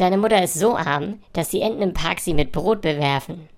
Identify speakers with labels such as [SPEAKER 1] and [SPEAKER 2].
[SPEAKER 1] Deine Mutter ist so arm, dass die Enten im Park sie mit Brot bewerfen.